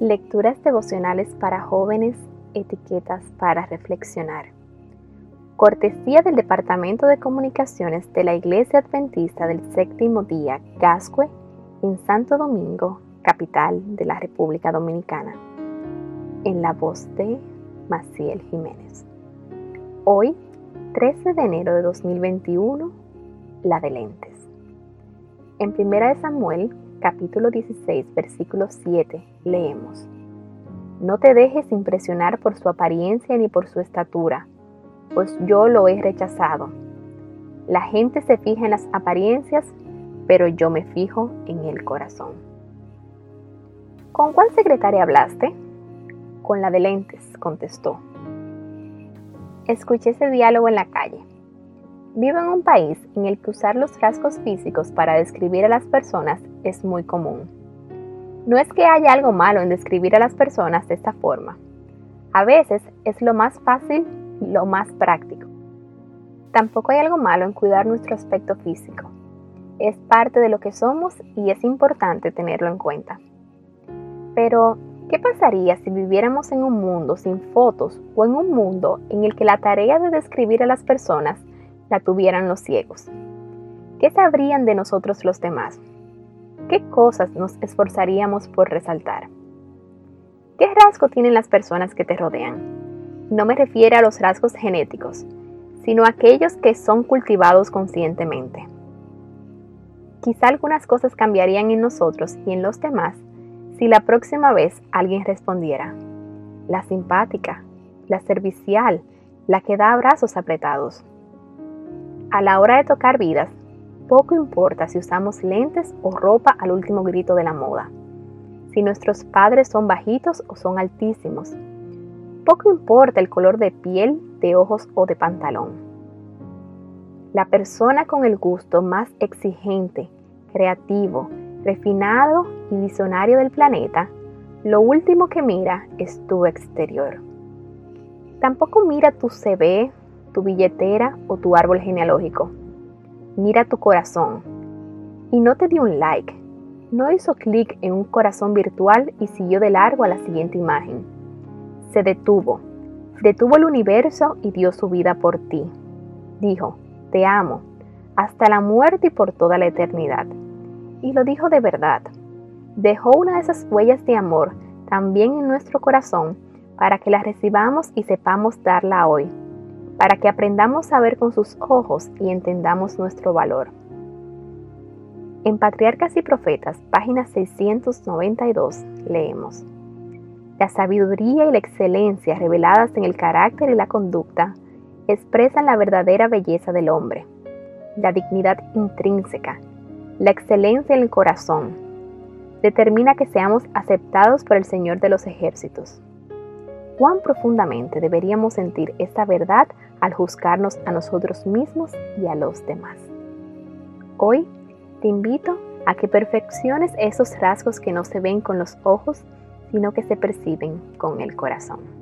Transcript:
Lecturas devocionales para jóvenes, etiquetas para reflexionar. Cortesía del Departamento de Comunicaciones de la Iglesia Adventista del Séptimo Día, Gascue, en Santo Domingo, capital de la República Dominicana. En la voz de Maciel Jiménez. Hoy, 13 de enero de 2021, la de lentes. En 1 Samuel capítulo 16, versículo 7, leemos, No te dejes impresionar por su apariencia ni por su estatura, pues yo lo he rechazado. La gente se fija en las apariencias, pero yo me fijo en el corazón. ¿Con cuál secretaria hablaste? Con la de lentes, contestó. Escuché ese diálogo en la calle. Vivo en un país en el que usar los rasgos físicos para describir a las personas es muy común. No es que haya algo malo en describir a las personas de esta forma. A veces es lo más fácil y lo más práctico. Tampoco hay algo malo en cuidar nuestro aspecto físico. Es parte de lo que somos y es importante tenerlo en cuenta. Pero, ¿qué pasaría si viviéramos en un mundo sin fotos o en un mundo en el que la tarea de describir a las personas la tuvieran los ciegos? ¿Qué sabrían de nosotros los demás? ¿Qué cosas nos esforzaríamos por resaltar? ¿Qué rasgo tienen las personas que te rodean? No me refiero a los rasgos genéticos, sino a aquellos que son cultivados conscientemente. Quizá algunas cosas cambiarían en nosotros y en los demás si la próxima vez alguien respondiera, la simpática, la servicial, la que da abrazos apretados. A la hora de tocar vidas, poco importa si usamos lentes o ropa al último grito de la moda, si nuestros padres son bajitos o son altísimos. Poco importa el color de piel, de ojos o de pantalón. La persona con el gusto más exigente, creativo, refinado y visionario del planeta, lo último que mira es tu exterior. Tampoco mira tu CV, tu billetera o tu árbol genealógico. Mira tu corazón. Y no te dio un like. No hizo clic en un corazón virtual y siguió de largo a la siguiente imagen. Se detuvo. Detuvo el universo y dio su vida por ti. Dijo, te amo, hasta la muerte y por toda la eternidad. Y lo dijo de verdad. Dejó una de esas huellas de amor también en nuestro corazón para que la recibamos y sepamos darla hoy para que aprendamos a ver con sus ojos y entendamos nuestro valor. En Patriarcas y Profetas, página 692, leemos, La sabiduría y la excelencia reveladas en el carácter y la conducta expresan la verdadera belleza del hombre, la dignidad intrínseca, la excelencia en el corazón, determina que seamos aceptados por el Señor de los ejércitos cuán profundamente deberíamos sentir esta verdad al juzgarnos a nosotros mismos y a los demás. Hoy te invito a que perfecciones esos rasgos que no se ven con los ojos, sino que se perciben con el corazón.